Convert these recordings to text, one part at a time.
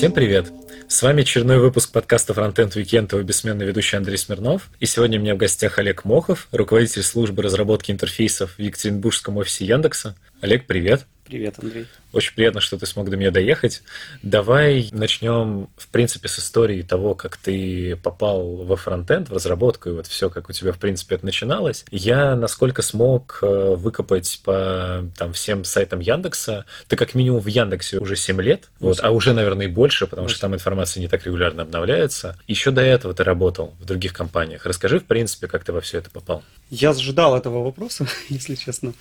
Всем привет! С вами очередной выпуск подкаста Frontend Weekend, его бессменный ведущий Андрей Смирнов. И сегодня у меня в гостях Олег Мохов, руководитель службы разработки интерфейсов в Екатеринбургском офисе Яндекса. Олег, привет! Привет, Андрей. Очень приятно, что ты смог до меня доехать. Давай начнем, в принципе, с истории того, как ты попал во фронтенд, в разработку, и вот все, как у тебя, в принципе, это начиналось. Я, насколько смог э, выкопать по там, всем сайтам Яндекса, ты как минимум в Яндексе уже 7 лет, вот, а уже, наверное, и больше, потому что там информация не так регулярно обновляется. Еще до этого ты работал в других компаниях. Расскажи, в принципе, как ты во все это попал. Я ожидал этого вопроса, если честно.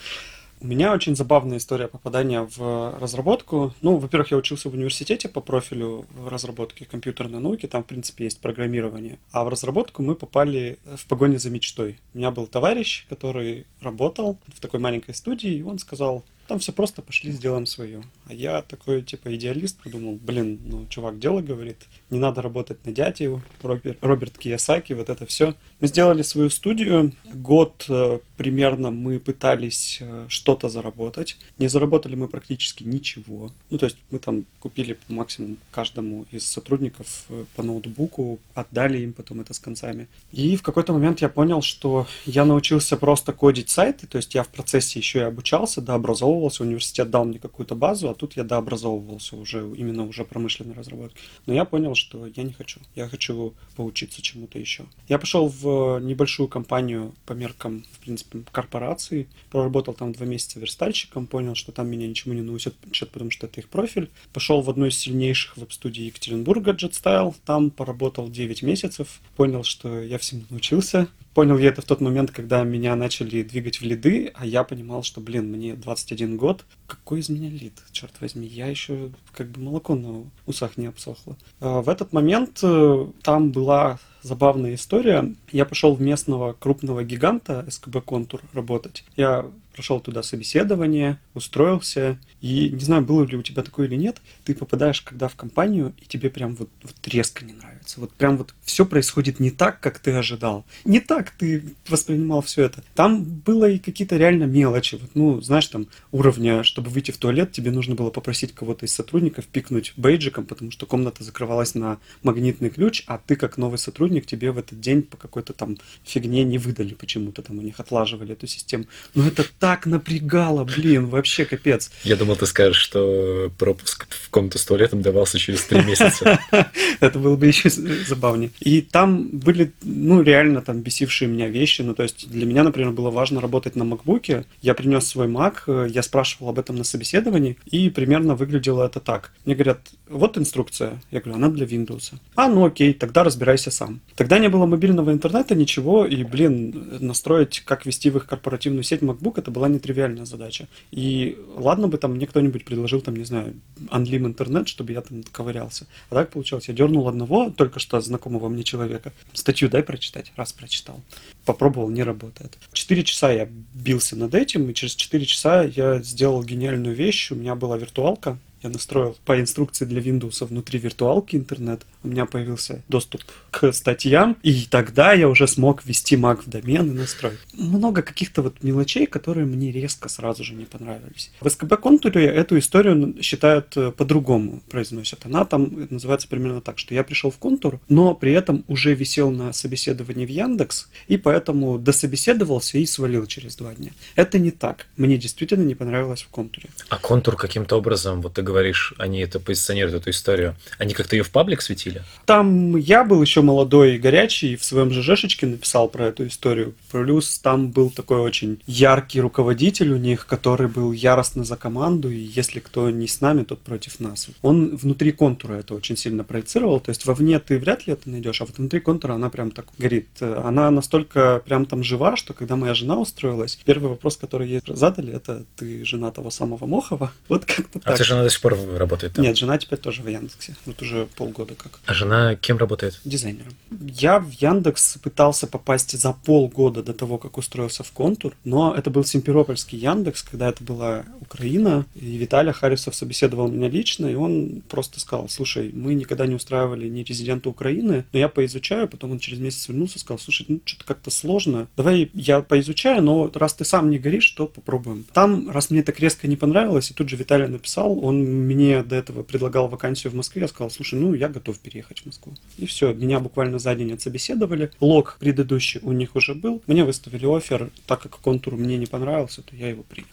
У меня очень забавная история попадания в разработку. Ну, во-первых, я учился в университете по профилю в разработке компьютерной науки, там, в принципе, есть программирование. А в разработку мы попали в погоне за мечтой. У меня был товарищ, который работал в такой маленькой студии, и он сказал, там все просто, пошли сделаем свое. А я такой, типа, идеалист, подумал, блин, ну, чувак дело говорит, не надо работать на дядю, Роберт, Роберт Киясаки, вот это все. Мы сделали свою студию, год э, примерно мы пытались э, что-то заработать. Не заработали мы практически ничего. Ну, то есть мы там купили максимум каждому из сотрудников э, по ноутбуку, отдали им потом это с концами. И в какой-то момент я понял, что я научился просто кодить сайты, то есть я в процессе еще и обучался, дообразовывался, университет дал мне какую-то базу, а тут я дообразовывался уже, именно уже промышленной разработки. Но я понял, что я не хочу. Я хочу поучиться чему-то еще. Я пошел в небольшую компанию по меркам, в принципе, корпорации. Проработал там два месяца верстальщиком, понял, что там меня ничему не научат, потому что это их профиль. Пошел в одну из сильнейших веб-студий Екатеринбурга JetStyle. Там поработал 9 месяцев. Понял, что я всему научился. Понял я это в тот момент, когда меня начали двигать в лиды, а я понимал, что, блин, мне 21 год. Какой из меня лид, черт возьми? Я еще как бы молоко на усах не обсохло. А в этот момент э, там была забавная история. Я пошел в местного крупного гиганта СКБ Контур работать. Я прошел туда собеседование, устроился, и не знаю, было ли у тебя такое или нет, ты попадаешь когда в компанию, и тебе прям вот, вот резко не нравится. Вот прям вот все происходит не так, как ты ожидал. Не так ты воспринимал все это. Там было и какие-то реально мелочи. Вот, ну, знаешь, там уровня, чтобы выйти в туалет, тебе нужно было попросить кого-то из сотрудников пикнуть бейджиком, потому что комната закрывалась на магнитный ключ, а ты как новый сотрудник, тебе в этот день по какой-то там фигне не выдали почему-то, там у них отлаживали эту систему. Но это так напрягало, блин, вообще капец. Я думал, ты скажешь, что пропуск в комнату с туалетом давался через три месяца. Это было бы еще забавнее. И там были, ну, реально там бесившие меня вещи. Ну, то есть для меня, например, было важно работать на макбуке. Я принес свой Mac, я спрашивал об этом на собеседовании, и примерно выглядело это так. Мне говорят, вот инструкция. Я говорю, она для Windows. А, ну окей, тогда разбирайся сам. Тогда не было мобильного интернета, ничего, и, блин, настроить, как вести в их корпоративную сеть MacBook, это была нетривиальная задача. И ладно бы там мне кто-нибудь предложил, там, не знаю, Unlim интернет, чтобы я там ковырялся. А так получилось, я дернул одного, только что знакомого мне человека. Статью дай прочитать. Раз прочитал. Попробовал, не работает. Четыре часа я бился над этим, и через четыре часа я сделал гениальную вещь. У меня была виртуалка, я настроил по инструкции для Windows внутри виртуалки интернет. У меня появился доступ к статьям, и тогда я уже смог ввести Mac в домен и настроить. Много каких-то вот мелочей, которые мне резко сразу же не понравились. В SKB контуре эту историю считают э, по-другому, произносят. Она там называется примерно так, что я пришел в контур, но при этом уже висел на собеседовании в Яндекс, и поэтому дособеседовался и свалил через два дня. Это не так. Мне действительно не понравилось в контуре. А контур каким-то образом, вот ты говоришь, они это позиционируют, эту историю, они как-то ее в паблик светили? Там я был еще молодой и горячий, и в своем ЖЖшечке написал про эту историю. Плюс там был такой очень яркий руководитель у них, который был яростно за команду, и если кто не с нами, тот против нас. Он внутри контура это очень сильно проецировал, то есть вовне ты вряд ли это найдешь, а вот внутри контура она прям так горит. Она настолько прям там жива, что когда моя жена устроилась, первый вопрос, который ей задали, это ты жена того самого Мохова? Вот как-то а так. ты жена до сих пор работает там? Нет, жена теперь тоже в Яндексе. Вот уже полгода как. А жена кем работает? Дизайнером. Я в Яндекс пытался попасть за полгода до того, как устроился в Контур, но это был Симферопольский Яндекс, когда это была Украина, и Виталий Харисов собеседовал меня лично, и он просто сказал, слушай, мы никогда не устраивали ни резидента Украины, но я поизучаю, потом он через месяц вернулся сказал, слушай, ну что-то как-то сложно, давай я поизучаю, но раз ты сам не горишь, то попробуем. Там, раз мне так резко не понравилось, и тут же Виталий написал, он мне до этого предлагал вакансию в Москве, я сказал, слушай, ну, я готов переехать в Москву. И все, меня буквально за день отсобеседовали. Лог предыдущий у них уже был. Мне выставили офер, так как контур мне не понравился, то я его принял.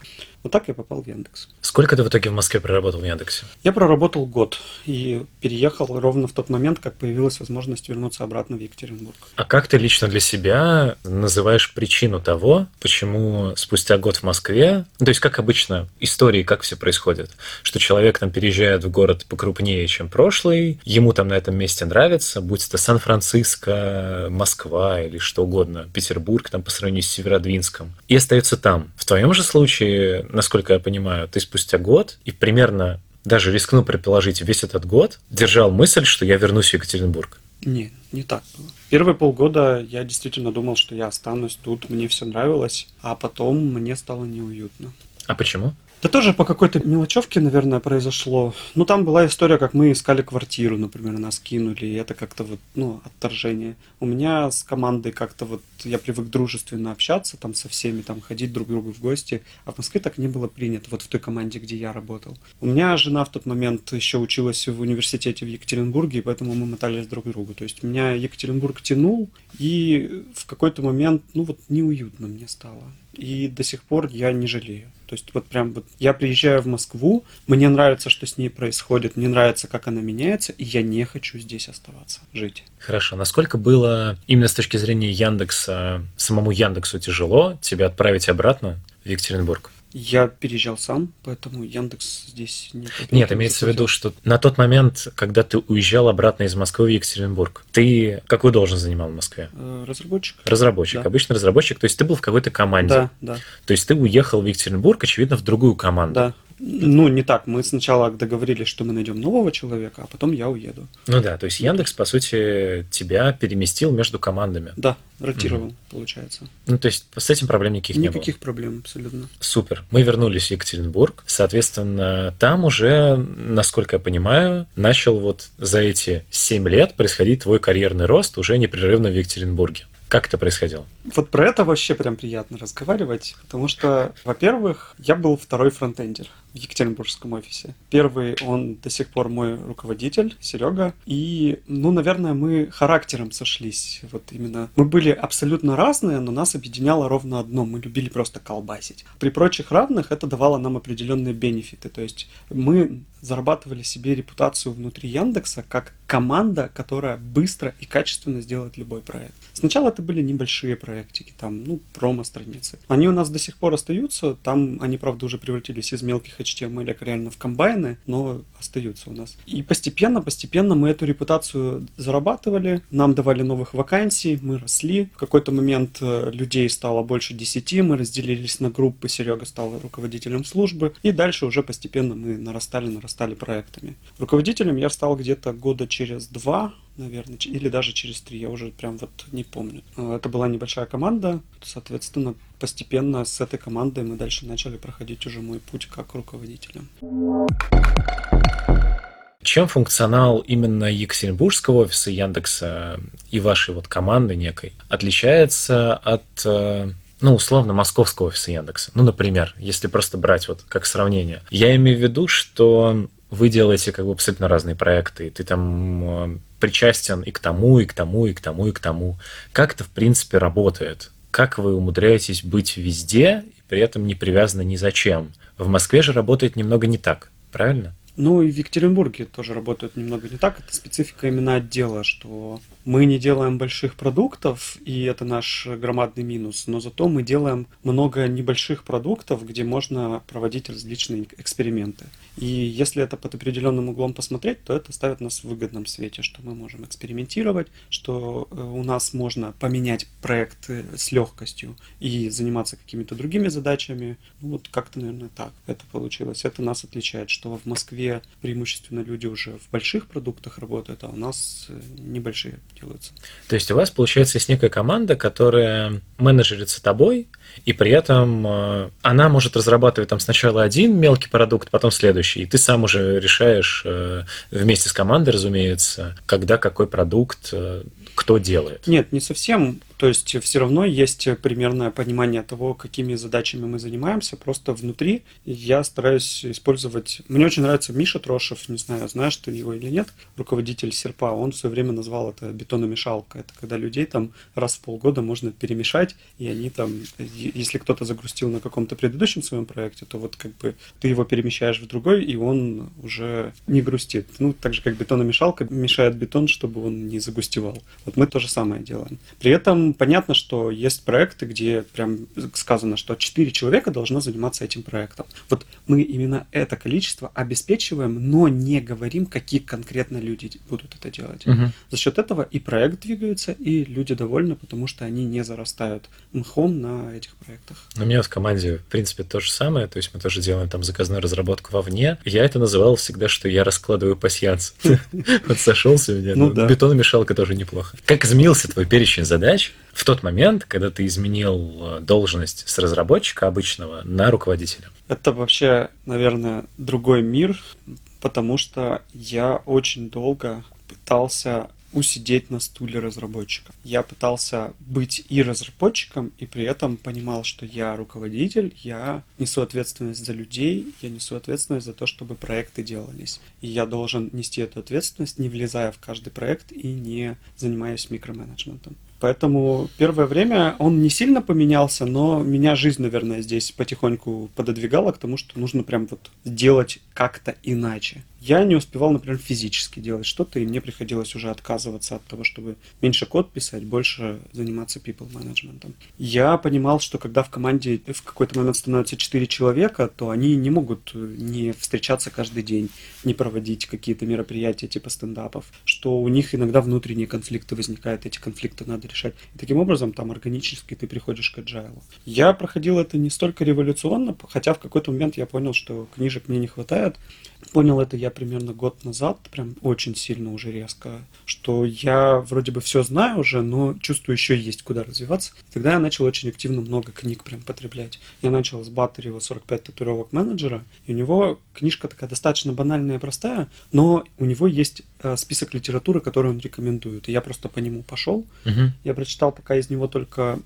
Вот так я попал в Яндекс. Сколько ты в итоге в Москве проработал в Яндексе? Я проработал год и переехал ровно в тот момент, как появилась возможность вернуться обратно в Екатеринбург. А как ты лично для себя называешь причину того, почему спустя год в Москве, ну, то есть как обычно истории, как все происходит, что человек там переезжает в город покрупнее, чем прошлый, ему там на этом месте нравится, будь это Сан-Франциско, Москва или что угодно, Петербург там по сравнению с Северодвинском, и остается там. В твоем же случае, насколько я понимаю, ты спустя год и примерно даже рискну предположить, весь этот год держал мысль, что я вернусь в Екатеринбург. Не, не так было. Первые полгода я действительно думал, что я останусь тут, мне все нравилось, а потом мне стало неуютно. А почему? Да тоже по какой-то мелочевке, наверное, произошло. Ну, там была история, как мы искали квартиру, например, нас кинули, и это как-то вот, ну, отторжение. У меня с командой как-то вот, я привык дружественно общаться там со всеми, там ходить друг к другу в гости, а в Москве так не было принято, вот в той команде, где я работал. У меня жена в тот момент еще училась в университете в Екатеринбурге, и поэтому мы мотались друг к другу. То есть меня Екатеринбург тянул, и в какой-то момент, ну, вот неуютно мне стало. И до сих пор я не жалею. То есть вот прям вот я приезжаю в Москву, мне нравится, что с ней происходит, мне нравится, как она меняется, и я не хочу здесь оставаться, жить. Хорошо. Насколько было именно с точки зрения Яндекса, самому Яндексу тяжело тебя отправить обратно в Екатеринбург? Я переезжал сам, поэтому Яндекс здесь не... Нет, имеется в виду, что на тот момент, когда ты уезжал обратно из Москвы в Екатеринбург, ты какую должность занимал в Москве? Э, разработчик. Разработчик, да. обычный разработчик. То есть ты был в какой-то команде. Да, да. То есть ты уехал в Екатеринбург, очевидно, в другую команду. Да. Ну, не так. Мы сначала договорились, что мы найдем нового человека, а потом я уеду. Ну да, то есть Яндекс, по сути, тебя переместил между командами. Да, ротировал, угу. получается. Ну, то есть с этим проблем никаких, никаких не было? Никаких проблем, абсолютно. Супер. Мы вернулись в Екатеринбург. Соответственно, там уже, насколько я понимаю, начал вот за эти 7 лет происходить твой карьерный рост уже непрерывно в Екатеринбурге. Как это происходило? Вот про это вообще прям приятно разговаривать, потому что, во-первых, я был второй фронтендер Екатеринбургском офисе. Первый, он до сих пор мой руководитель, Серега. И, ну, наверное, мы характером сошлись. Вот именно мы были абсолютно разные, но нас объединяло ровно одно. Мы любили просто колбасить. При прочих равных это давало нам определенные бенефиты. То есть мы зарабатывали себе репутацию внутри Яндекса как команда, которая быстро и качественно сделает любой проект. Сначала это были небольшие проектики, там, ну, промо-страницы. Они у нас до сих пор остаются, там они, правда, уже превратились из мелких HTML реально в комбайны, но остаются у нас. И постепенно, постепенно мы эту репутацию зарабатывали, нам давали новых вакансий, мы росли. В какой-то момент э, людей стало больше десяти, мы разделились на группы, Серега стал руководителем службы, и дальше уже постепенно мы нарастали, нарастали проектами. Руководителем я стал где-то года через два, наверное, или даже через три, я уже прям вот не помню. А, это была небольшая команда, соответственно, постепенно с этой командой мы дальше начали проходить уже мой путь как руководителя. Чем функционал именно Екатеринбургского офиса Яндекса и вашей вот команды некой отличается от э, ну, условно, московского офиса Яндекса. Ну, например, если просто брать вот как сравнение. Я имею в виду, что вы делаете как бы абсолютно разные проекты, и ты там э, причастен и к тому, и к тому, и к тому, и к тому. Как это, в принципе, работает? Как вы умудряетесь быть везде и при этом не привязаны ни за чем? В Москве же работает немного не так, правильно? Ну и в Екатеринбурге тоже работают немного не так. Это специфика именно отдела, что мы не делаем больших продуктов, и это наш громадный минус, но зато мы делаем много небольших продуктов, где можно проводить различные эксперименты. И если это под определенным углом посмотреть, то это ставит нас в выгодном свете, что мы можем экспериментировать, что э, у нас можно поменять проект с легкостью и заниматься какими-то другими задачами. Ну, вот как-то, наверное, так это получилось. Это нас отличает, что в Москве преимущественно люди уже в больших продуктах работают, а у нас э, небольшие делаются. То есть у вас, получается, есть некая команда, которая менеджерится тобой, и при этом э, она может разрабатывать там сначала один мелкий продукт, потом следующий, и ты сам уже решаешь э, вместе с командой, разумеется, когда какой продукт э, кто делает. Нет, не совсем. То есть все равно есть примерное понимание того, какими задачами мы занимаемся. Просто внутри я стараюсь использовать... Мне очень нравится Миша Трошев, не знаю, знаешь ты его или нет, руководитель Серпа, он все время назвал это бетономешалка. Это когда людей там раз в полгода можно перемешать, и они там, если кто-то загрустил на каком-то предыдущем своем проекте, то вот как бы ты его перемещаешь в другой, и он уже не грустит. Ну, так же, как бетономешалка мешает бетон, чтобы он не загустевал. Вот мы то же самое делаем. При этом понятно, что есть проекты, где прям сказано, что 4 человека должно заниматься этим проектом. Вот мы именно это количество обеспечиваем, но не говорим, какие конкретно люди будут это делать. Угу. За счет этого и проект двигается, и люди довольны, потому что они не зарастают мхом на этих проектах. У меня в команде, в принципе, то же самое, то есть мы тоже делаем там заказную разработку вовне. Я это называл всегда, что я раскладываю пассианс. Вот сошелся у меня. Ну Бетономешалка тоже неплохо. Как изменился твой перечень задач в тот момент, когда ты изменил э, должность с разработчика обычного на руководителя? Это вообще, наверное, другой мир, потому что я очень долго пытался усидеть на стуле разработчика. Я пытался быть и разработчиком, и при этом понимал, что я руководитель, я несу ответственность за людей, я несу ответственность за то, чтобы проекты делались. И я должен нести эту ответственность, не влезая в каждый проект и не занимаясь микроменеджментом. Поэтому первое время он не сильно поменялся, но меня жизнь, наверное, здесь потихоньку пододвигала к тому, что нужно прям вот делать как-то иначе. Я не успевал, например, физически делать что-то, и мне приходилось уже отказываться от того, чтобы меньше код писать, больше заниматься people менеджментом. Я понимал, что когда в команде в какой-то момент становится 4 человека, то они не могут не встречаться каждый день, не проводить какие-то мероприятия типа стендапов, что у них иногда внутренние конфликты возникают, эти конфликты надо решать. И таким образом там органически ты приходишь к agile. Я проходил это не столько революционно, хотя в какой-то момент я понял, что книжек мне не хватает. Понял это я примерно год назад, прям очень сильно уже резко, что я вроде бы все знаю уже, но чувствую еще есть куда развиваться. Тогда я начал очень активно много книг прям потреблять. Я начал с Батарева 45 татуировок менеджера, и у него книжка такая достаточно банальная и простая, но у него есть список литературы, которую он рекомендует. И я просто по нему пошел. Угу. Я прочитал пока из него только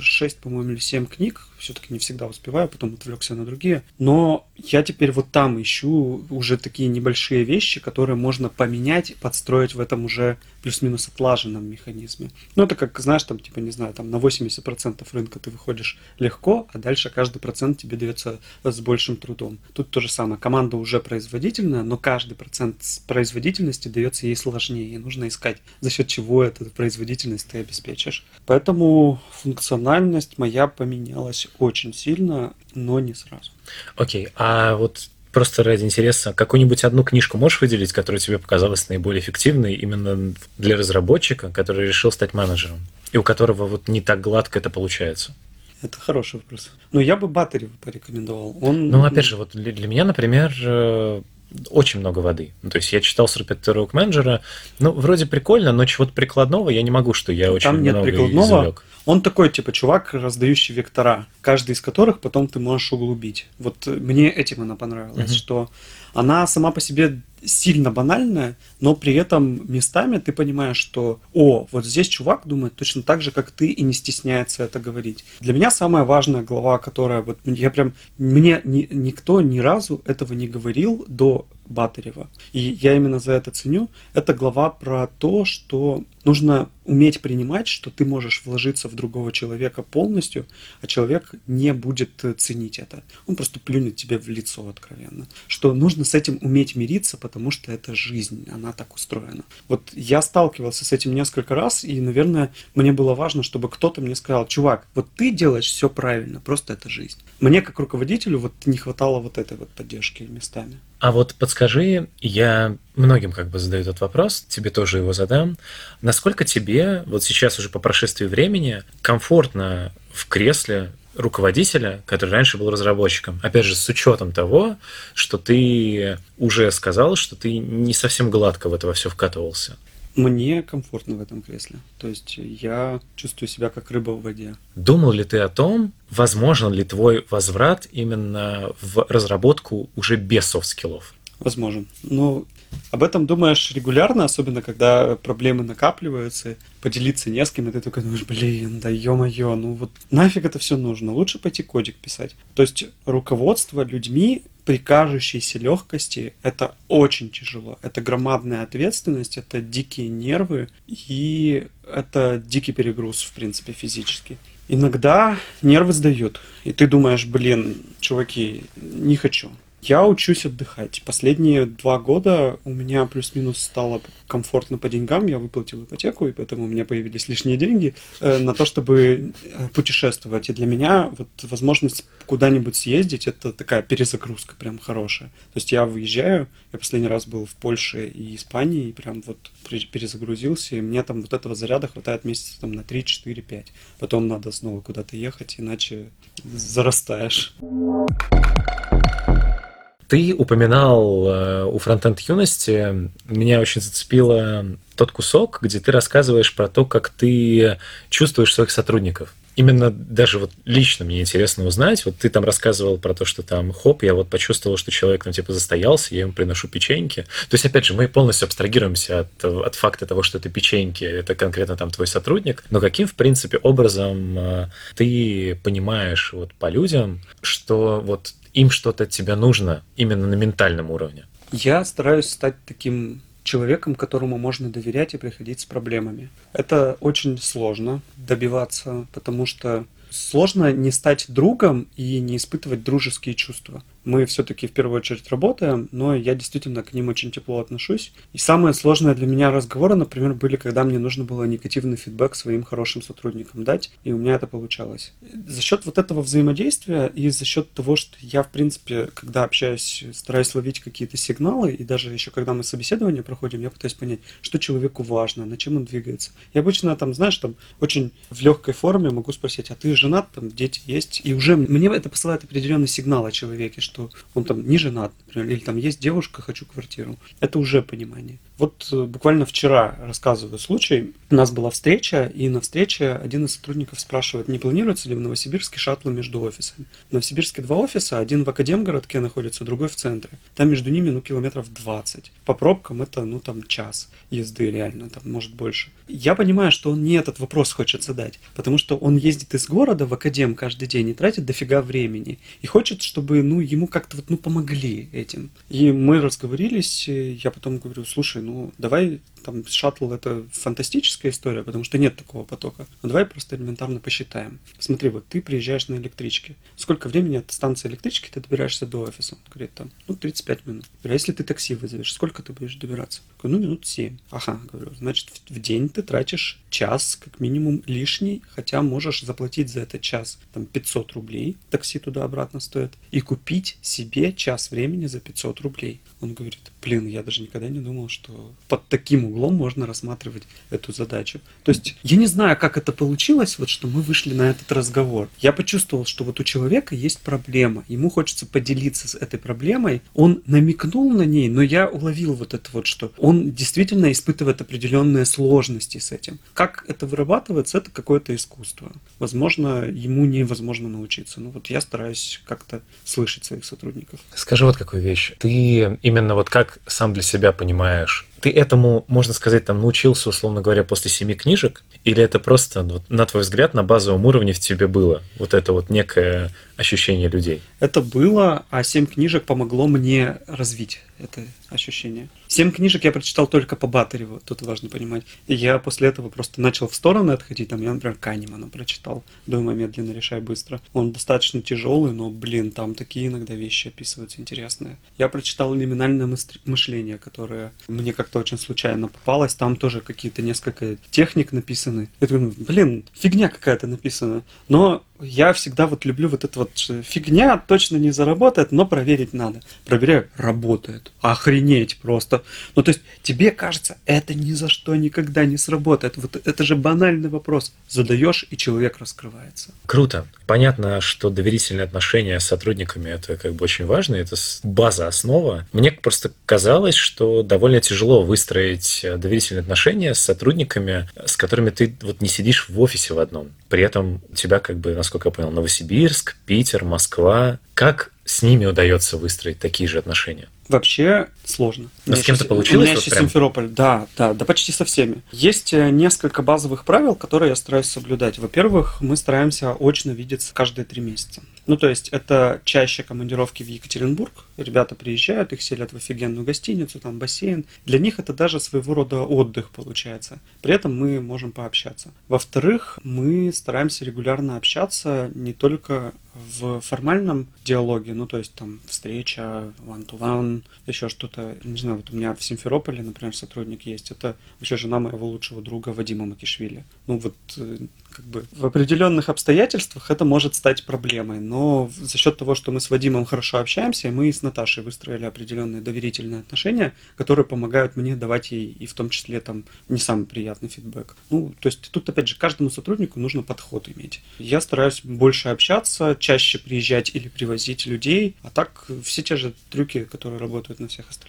6, по-моему, или 7 книг. Все-таки не всегда успеваю, потом отвлекся на другие. Но я теперь вот там ищу уже такие небольшие вещи, которые можно поменять, подстроить в этом уже плюс-минус отлаженном механизме. Ну, это как, знаешь, там, типа, не знаю, там на 80% рынка ты выходишь легко, а дальше каждый процент тебе дается с большим трудом. Тут то же самое. Команда уже производительная, но каждый процент производительности дается ей сложнее. И нужно искать, за счет чего эту производительность ты обеспечишь. Поэтому функциональность моя поменялась очень сильно, но не сразу. Окей, а вот просто ради интереса, какую-нибудь одну книжку можешь выделить, которая тебе показалась наиболее эффективной именно для разработчика, который решил стать менеджером, и у которого вот не так гладко это получается? Это хороший вопрос. Но я бы Батарева порекомендовал. Он... Ну, опять же, вот для, для меня, например, э, очень много воды. Ну, то есть я читал 45 урок менеджера, ну, вроде прикольно, но чего-то прикладного я не могу, что я Там очень Там нет много прикладного. извлек. Он такой, типа, чувак, раздающий вектора, каждый из которых потом ты можешь углубить. Вот мне этим она понравилась, mm-hmm. что она сама по себе сильно банальная, но при этом местами ты понимаешь, что о, вот здесь чувак думает точно так же, как ты, и не стесняется это говорить. Для меня самая важная глава, которая вот я прям мне ни, никто ни разу этого не говорил до Батарева. И я именно за это ценю. Это глава про то, что нужно уметь принимать, что ты можешь вложиться в другого человека полностью, а человек не будет ценить это. Он просто плюнет тебе в лицо откровенно. Что нужно с этим уметь мириться, потому что это жизнь, она так устроена. Вот я сталкивался с этим несколько раз, и, наверное, мне было важно, чтобы кто-то мне сказал, чувак, вот ты делаешь все правильно, просто это жизнь. Мне, как руководителю, вот не хватало вот этой вот поддержки местами. А вот подскажи, я многим как бы задаю этот вопрос, тебе тоже его задам. Насколько тебе вот сейчас уже по прошествии времени комфортно в кресле руководителя, который раньше был разработчиком. Опять же, с учетом того, что ты уже сказал, что ты не совсем гладко в это все вкатывался. Мне комфортно в этом кресле. То есть я чувствую себя как рыба в воде. Думал ли ты о том, возможен ли твой возврат именно в разработку уже без soft skill ов? Возможен. Но об этом думаешь регулярно, особенно когда проблемы накапливаются, поделиться не с кем, и ты такой думаешь, блин, да ё-моё, ну вот нафиг это все нужно, лучше пойти кодик писать. То есть руководство людьми при кажущейся легкости это очень тяжело. Это громадная ответственность, это дикие нервы и это дикий перегруз, в принципе, физически. Иногда нервы сдают, и ты думаешь, блин, чуваки, не хочу. Я учусь отдыхать. Последние два года у меня плюс-минус стало комфортно по деньгам. Я выплатил ипотеку, и поэтому у меня появились лишние деньги э, на то, чтобы э, путешествовать. И для меня вот возможность куда-нибудь съездить, это такая перезагрузка прям хорошая. То есть я выезжаю, я последний раз был в Польше и Испании, и прям вот перезагрузился, и мне там вот этого заряда хватает месяца там на 3, 4, 5. Потом надо снова куда-то ехать, иначе зарастаешь. Ты упоминал э, у фронтенд юности, меня очень зацепило тот кусок, где ты рассказываешь про то, как ты чувствуешь своих сотрудников. Именно даже вот лично мне интересно узнать, вот ты там рассказывал про то, что там хоп, я вот почувствовал, что человек ну типа застоялся, я ему приношу печеньки. То есть, опять же, мы полностью абстрагируемся от, от факта того, что это печеньки, это конкретно там твой сотрудник, но каким, в принципе, образом э, ты понимаешь вот по людям, что вот им что-то от тебя нужно именно на ментальном уровне? Я стараюсь стать таким человеком, которому можно доверять и приходить с проблемами. Это очень сложно добиваться, потому что сложно не стать другом и не испытывать дружеские чувства мы все-таки в первую очередь работаем, но я действительно к ним очень тепло отношусь. И самое сложное для меня разговоры, например, были, когда мне нужно было негативный фидбэк своим хорошим сотрудникам дать, и у меня это получалось. За счет вот этого взаимодействия и за счет того, что я, в принципе, когда общаюсь, стараюсь ловить какие-то сигналы, и даже еще когда мы собеседование проходим, я пытаюсь понять, что человеку важно, на чем он двигается. Я обычно там, знаешь, там очень в легкой форме могу спросить, а ты женат, там дети есть, и уже мне это посылает определенный сигнал о человеке, что он там не женат, например, или там есть девушка, хочу квартиру. Это уже понимание. Вот э, буквально вчера рассказываю случай. У нас была встреча, и на встрече один из сотрудников спрашивает, не планируется ли в Новосибирске шаттлы между офисами. В Новосибирске два офиса, один в Академгородке находится, другой в центре. Там между ними, ну, километров 20. По пробкам это, ну, там, час езды реально, там, может, больше. Я понимаю, что он не этот вопрос хочет задать, потому что он ездит из города в Академ каждый день и тратит дофига времени. И хочет, чтобы, ну, ему как-то вот, ну, помогли этим. И мы разговорились, я потом говорю, слушай, ну, давай там шаттл это фантастическая история, потому что нет такого потока. Но давай просто элементарно посчитаем. Смотри, вот ты приезжаешь на электричке. Сколько времени от станции электрички ты добираешься до офиса? Он говорит, там, ну, 35 минут. А если ты такси вызовешь, сколько ты будешь добираться? Говорю, ну, минут 7. Ага, говорю, значит, в день ты тратишь час, как минимум, лишний, хотя можешь заплатить за этот час там 500 рублей, такси туда-обратно стоит, и купить себе час времени за 500 рублей. Он говорит, блин, я даже никогда не думал, что под таким углом можно рассматривать эту задачу. То есть я не знаю, как это получилось, вот что мы вышли на этот разговор. Я почувствовал, что вот у человека есть проблема, ему хочется поделиться с этой проблемой. Он намекнул на ней, но я уловил вот это вот, что он действительно испытывает определенные сложности с этим. Как это вырабатывается, это какое-то искусство. Возможно, ему невозможно научиться. Но вот я стараюсь как-то слышать своих сотрудников. Скажи вот какую вещь. Ты именно вот как сам для себя понимаешь, ты этому, можно сказать, там научился, условно говоря, после семи книжек? Или это просто, вот, на твой взгляд, на базовом уровне в тебе было? Вот это вот некое ощущение людей? Это было, а семь книжек помогло мне развить это ощущение. Семь книжек я прочитал только по Батареву, тут важно понимать. И я после этого просто начал в стороны отходить. Там я, например, Канемана прочитал. Думаю, медленно, решай быстро. Он достаточно тяжелый, но, блин, там такие иногда вещи описываются интересные. Я прочитал «Лиминальное мышление», которое мне как-то очень случайно попалось. Там тоже какие-то несколько техник написаны. Я думаю, блин, фигня какая-то написана. Но я всегда вот люблю вот это вот фигня, точно не заработает, но проверить надо. Проверяю, работает. Охренеть просто. Ну, то есть, тебе кажется, это ни за что никогда не сработает. Вот это же банальный вопрос. Задаешь, и человек раскрывается. Круто. Понятно, что доверительные отношения с сотрудниками это как бы очень важно, это база, основа. Мне просто казалось, что довольно тяжело выстроить доверительные отношения с сотрудниками, с которыми ты вот не сидишь в офисе в одном. При этом у тебя как бы, насколько я понял, Новосибирск, Питер, Москва. Как с ними удается выстроить такие же отношения? Вообще, сложно. Но с кем-то получилось? У меня вот еще прям? Симферополь, да, да, да почти со всеми. Есть э, несколько базовых правил, которые я стараюсь соблюдать. Во-первых, мы стараемся очно видеться каждые три месяца. Ну, то есть, это чаще командировки в Екатеринбург. Ребята приезжают, их селят в офигенную гостиницу, там бассейн. Для них это даже своего рода отдых получается. При этом мы можем пообщаться. Во-вторых, мы стараемся регулярно общаться не только в формальном диалоге, ну, то есть там встреча, one-to-one, еще что-то. Не знаю, вот у меня в Симферополе, например, сотрудник есть. Это вообще жена моего лучшего друга Вадима Макишвили. Ну, вот э, как бы в определенных обстоятельствах это может стать проблемой, но за счет того, что мы с Вадимом хорошо общаемся, мы с Наташей выстроили определенные доверительные отношения, которые помогают мне давать ей и в том числе там не самый приятный фидбэк. Ну, то есть тут опять же каждому сотруднику нужно подход иметь. Я стараюсь больше общаться, чаще приезжать или привозить людей, а так все те же трюки, которые работают на всех остальных.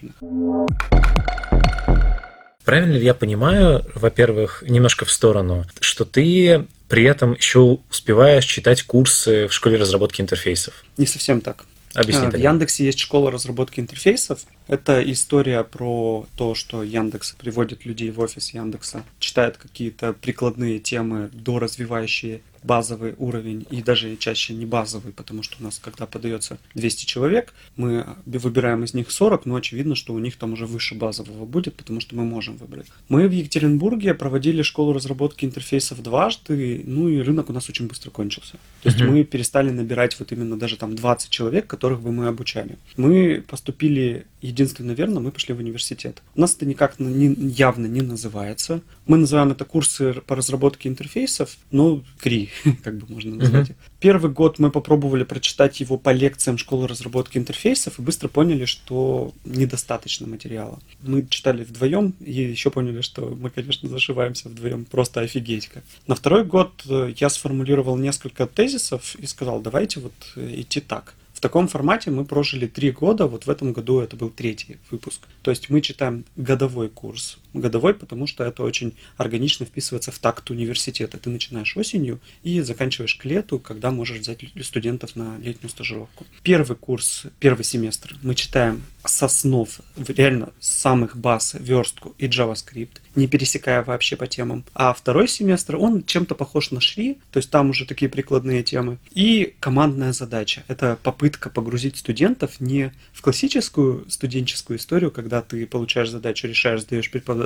Правильно ли я понимаю, во-первых, немножко в сторону, что ты при этом еще успеваешь читать курсы в школе разработки интерфейсов? Не совсем так. Объясни А, В. Яндексе есть школа разработки интерфейсов. Это история про то, что Яндекс приводит людей в офис Яндекса, читает какие-то прикладные темы, доразвивающие базовый уровень и даже чаще не базовый, потому что у нас, когда подается 200 человек, мы выбираем из них 40, но очевидно, что у них там уже выше базового будет, потому что мы можем выбрать. Мы в Екатеринбурге проводили школу разработки интерфейсов дважды, ну и рынок у нас очень быстро кончился. То есть мы перестали набирать вот именно даже там 20 человек, которых бы мы обучали. Мы поступили единственно верно, мы пошли в университет. У нас это никак не- явно не называется. Мы называем это курсы по разработке интерфейсов, ну, КРИ, как бы можно назвать. их. Первый год мы попробовали прочитать его по лекциям школы разработки интерфейсов и быстро поняли, что недостаточно материала. Мы читали вдвоем и еще поняли, что мы, конечно, зашиваемся вдвоем просто офигеть как. На второй год э, я сформулировал несколько тезисов и сказал, давайте вот э, идти так. Таком формате мы прожили три года, вот в этом году это был третий выпуск. То есть мы читаем годовой курс. Годовой, потому что это очень органично вписывается в такт университета. Ты начинаешь осенью и заканчиваешь к лету, когда можешь взять студентов на летнюю стажировку. Первый курс, первый семестр мы читаем с основ, реально самых баз, верстку и JavaScript, не пересекая вообще по темам. А второй семестр, он чем-то похож на шри, то есть там уже такие прикладные темы. И командная задача. Это попытка погрузить студентов не в классическую студенческую историю, когда ты получаешь задачу, решаешь, сдаешь преподавателю,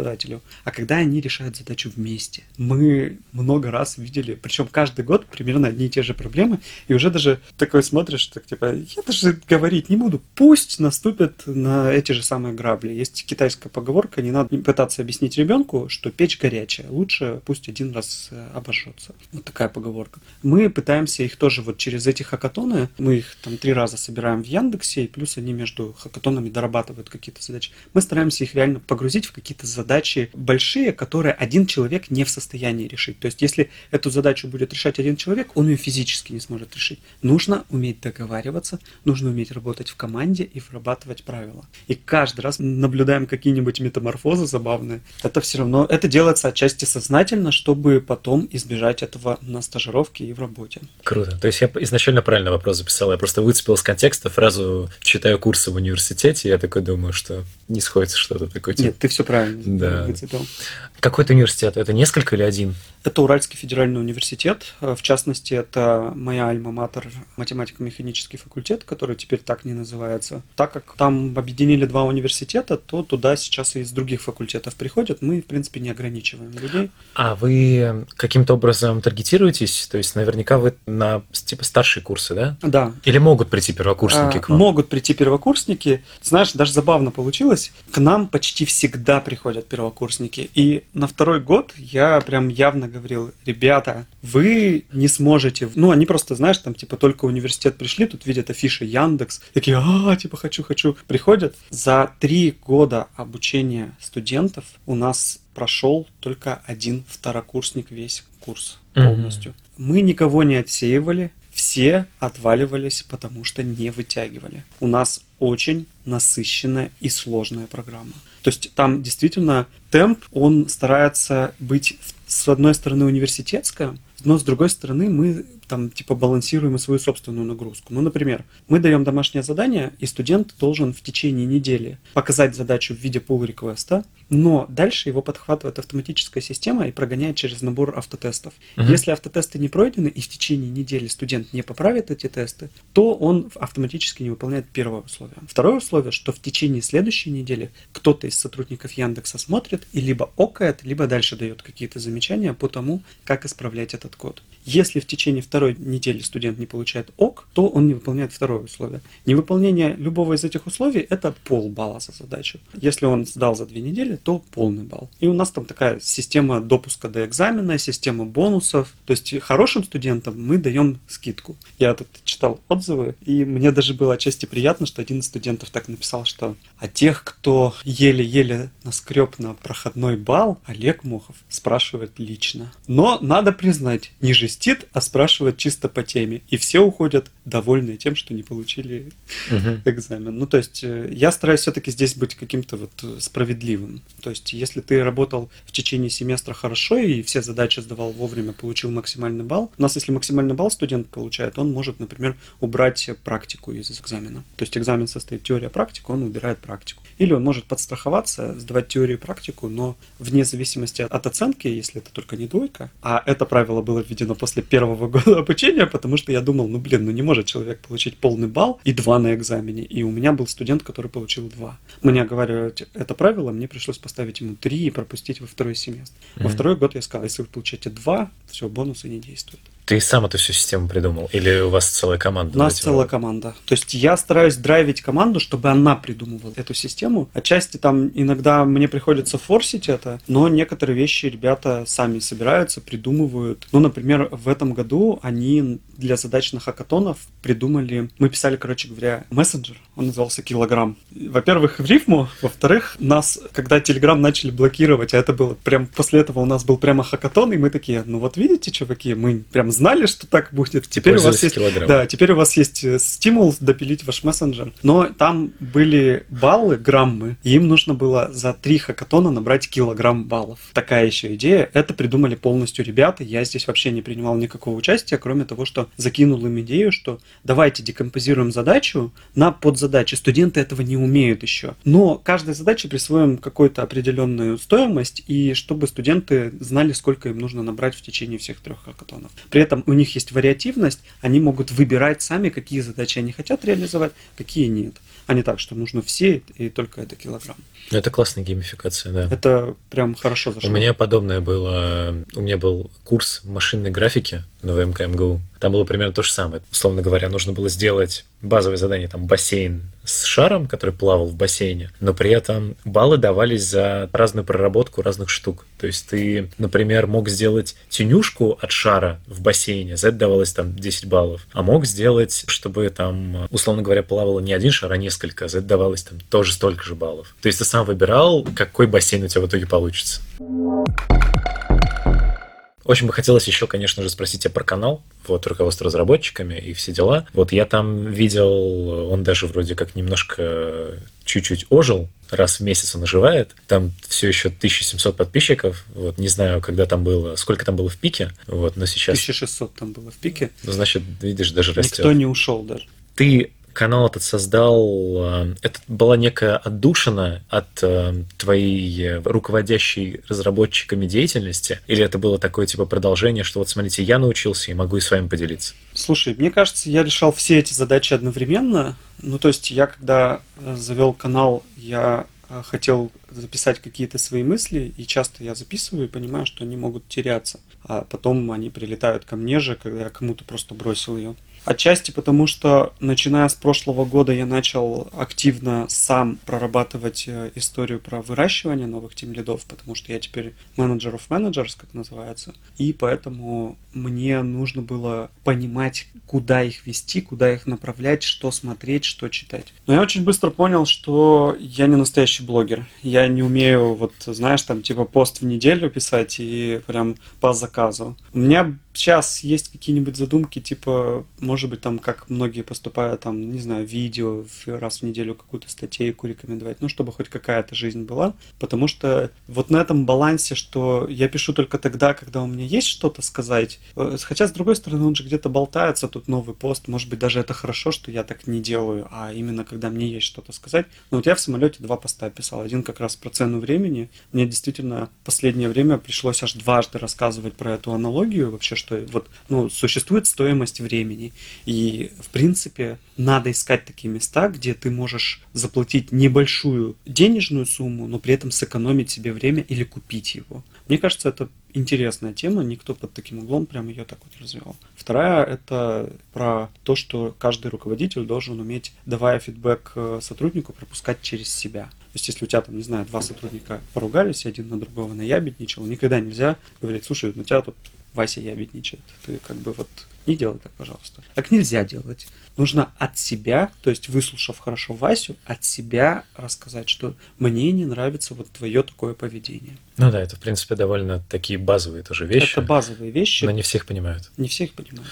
а когда они решают задачу вместе. Мы много раз видели, причем каждый год примерно одни и те же проблемы, и уже даже такой смотришь, так типа, я даже говорить не буду, пусть наступят на эти же самые грабли. Есть китайская поговорка, не надо пытаться объяснить ребенку, что печь горячая, лучше пусть один раз э, обожжется. Вот такая поговорка. Мы пытаемся их тоже вот через эти хакатоны, мы их там три раза собираем в Яндексе, и плюс они между хакатонами дорабатывают какие-то задачи. Мы стараемся их реально погрузить в какие-то задачи большие, которые один человек не в состоянии решить. То есть, если эту задачу будет решать один человек, он ее физически не сможет решить. Нужно уметь договариваться, нужно уметь работать в команде и вырабатывать правила. И каждый раз наблюдаем какие-нибудь метаморфозы забавные. Это все равно, это делается отчасти сознательно, чтобы потом избежать этого на стажировке и в работе. Круто. То есть я изначально правильно вопрос записал. Я просто выцепил из контекста фразу «читаю курсы в университете», я такой думаю, что не сходится что-то такое. типа. Нет, ты все правильно Да. выцепил. Какой это университет? Это несколько или один? Это Уральский федеральный университет. Э, В частности, это моя альма-матер математико-механический факультет, который теперь так не называется. Так как там объединили два университета, то туда сейчас и из других факультетов приходят. Мы, в принципе, не ограничиваем людей. А вы каким-то образом таргетируетесь? То есть наверняка вы на типа старшие курсы, да? Да, Или могут прийти первокурсники А, к вам? Могут прийти первокурсники. Знаешь, даже забавно получилось. К нам почти всегда приходят первокурсники. И на второй год я прям явно говорил, ребята, вы не сможете... Ну, они просто, знаешь, там, типа, только университет пришли, тут видят афиши Яндекс, такие, а, типа, хочу, хочу. Приходят. За три года обучения студентов у нас прошел только один второкурсник весь курс полностью. Мы никого не отсеивали, все отваливались, потому что не вытягивали. У нас очень насыщенная и сложная программа. То есть там действительно темп, он старается быть с одной стороны университетская, но с другой стороны мы там типа балансируем и свою собственную нагрузку. Ну, например, мы даем домашнее задание, и студент должен в течение недели показать задачу в виде pull реквеста но дальше его подхватывает автоматическая система и прогоняет через набор автотестов. Uh-huh. Если автотесты не пройдены и в течение недели студент не поправит эти тесты, то он автоматически не выполняет первое условие. Второе условие, что в течение следующей недели кто-то из сотрудников Яндекса смотрит и либо окает, либо дальше дает какие-то замечания по тому, как исправлять этот код. Если в течение второй недели студент не получает ок, то он не выполняет второе условие. Невыполнение любого из этих условий – это полбалла за задачу. Если он сдал за две недели, то полный балл. И у нас там такая система допуска до экзамена, система бонусов. То есть хорошим студентам мы даем скидку. Я тут читал отзывы, и мне даже было отчасти приятно, что один из студентов так написал, что а тех, кто еле-еле наскреб на проходной балл, Олег Мохов спрашивает лично. Но надо признать, не жесть льстит, а спрашивает чисто по теме. И все уходят довольные тем, что не получили угу. экзамен. Ну, то есть, э, я стараюсь все-таки здесь быть каким-то вот э, справедливым. То есть, если ты работал в течение семестра хорошо и все задачи сдавал вовремя, получил максимальный балл, у нас, если максимальный балл студент получает, он может, например, убрать практику из экзамена. То есть, экзамен состоит теория практика, он убирает практику. Или он может подстраховаться, сдавать теорию и практику, но вне зависимости от оценки, если это только не двойка, а это правило было введено после первого года обучения, потому что я думал, ну блин, ну не может человек получить полный балл и два на экзамене. И у меня был студент, который получил два. Мне оговаривать это правило, мне пришлось поставить ему три и пропустить во второй семестр. Mm-hmm. Во второй год я сказал, если вы получаете два, все, бонусы не действуют. Ты сам эту всю систему придумал? Или у вас целая команда? У нас целая команда. То есть я стараюсь драйвить команду, чтобы она придумывала эту систему. Отчасти там иногда мне приходится форсить это, но некоторые вещи ребята сами собираются, придумывают. Ну, например, в этом году они для задач на хакатонов придумали... Мы писали, короче говоря, мессенджер. Он назывался «Килограмм». Во-первых, в рифму. Во-вторых, нас, когда Телеграм начали блокировать, а это было прям... После этого у нас был прямо хакатон, и мы такие, ну вот видите, чуваки, мы прям знали, что так будет. Теперь у вас есть, да, теперь у вас есть э, стимул допилить ваш мессенджер. Но там были баллы, граммы, и им нужно было за три хакатона набрать килограмм баллов. Такая еще идея. Это придумали полностью ребята. Я здесь вообще не принимал никакого участия, кроме того, что закинул им идею, что давайте декомпозируем задачу на подзадачи. Студенты этого не умеют еще. Но каждой задаче присвоим какую-то определенную стоимость, и чтобы студенты знали, сколько им нужно набрать в течение всех трех хакатонов. При этом у них есть вариативность, они могут выбирать сами, какие задачи они хотят реализовать, какие нет. А не так, что нужно все и только это килограмм. Это классная геймификация, да. Это прям хорошо зашло. У меня подобное было. У меня был курс машинной графики на ВМК МГУ. Там было примерно то же самое. Условно говоря, нужно было сделать базовое задание, там, бассейн с шаром, который плавал в бассейне, но при этом баллы давались за разную проработку разных штук. То есть ты, например, мог сделать тенюшку от шара в бассейне, за это давалось там 10 баллов, а мог сделать, чтобы там, условно говоря, плавало не один шар, а несколько, за это давалось там тоже столько же баллов. То есть ты сам выбирал, какой бассейн у тебя в итоге получится. Очень бы хотелось еще, конечно же, спросить тебя про канал, вот, руководство разработчиками и все дела. Вот я там видел, он даже вроде как немножко чуть-чуть ожил, раз в месяц он оживает. Там все еще 1700 подписчиков. Вот, не знаю, когда там было, сколько там было в пике, вот, но сейчас... 1600 там было в пике. Ну, значит, видишь, даже растет. Никто не ушел даже. Ты канал этот создал, э, это была некая отдушина от э, твоей руководящей разработчиками деятельности? Или это было такое типа продолжение, что вот смотрите, я научился и могу и с вами поделиться? Слушай, мне кажется, я решал все эти задачи одновременно. Ну, то есть я, когда э, завел канал, я хотел записать какие-то свои мысли, и часто я записываю и понимаю, что они могут теряться. А потом они прилетают ко мне же, когда я кому-то просто бросил ее. Отчасти потому, что начиная с прошлого года я начал активно сам прорабатывать э, историю про выращивание новых тим лидов, потому что я теперь менеджер of managers, как называется, и поэтому мне нужно было понимать, куда их вести, куда их направлять, что смотреть, что читать. Но я очень быстро понял, что я не настоящий блогер. Я не умею, вот, знаешь, там, типа пост в неделю писать и прям по заказу. У меня сейчас есть какие-нибудь задумки, типа, может быть, там, как многие поступают, там, не знаю, видео раз в неделю какую-то статейку рекомендовать, ну, чтобы хоть какая-то жизнь была, потому что вот на этом балансе, что я пишу только тогда, когда у меня есть что-то сказать, э, хотя, с другой стороны, он же где-то болтается, тут новый пост, может быть, даже это хорошо, что я так не делаю, а именно когда мне есть что-то сказать. Но вот я в самолете два поста писал, один как раз про цену времени, мне действительно последнее время пришлось аж дважды рассказывать про эту аналогию, вообще, что вот, ну, существует стоимость времени, и, в принципе, надо искать такие места, где ты можешь заплатить небольшую денежную сумму, но при этом сэкономить себе время или купить его. Мне кажется, это интересная тема, никто под таким углом прям ее так вот развивал. Вторая – это про то, что каждый руководитель должен уметь, давая фидбэк э, сотруднику, пропускать через себя. То есть, если у тебя там, не знаю, два сотрудника поругались, один на другого наябедничал, никогда нельзя говорить, слушай, у тебя тут Вася ябедничает. Ты как бы вот не делай так, пожалуйста. Так нельзя делать. Нужно от себя, то есть выслушав хорошо Васю, от себя рассказать, что мне не нравится вот твое такое поведение. Ну да, это, в принципе, довольно такие базовые тоже вещи. Это базовые вещи. Но не всех понимают. Не всех понимают.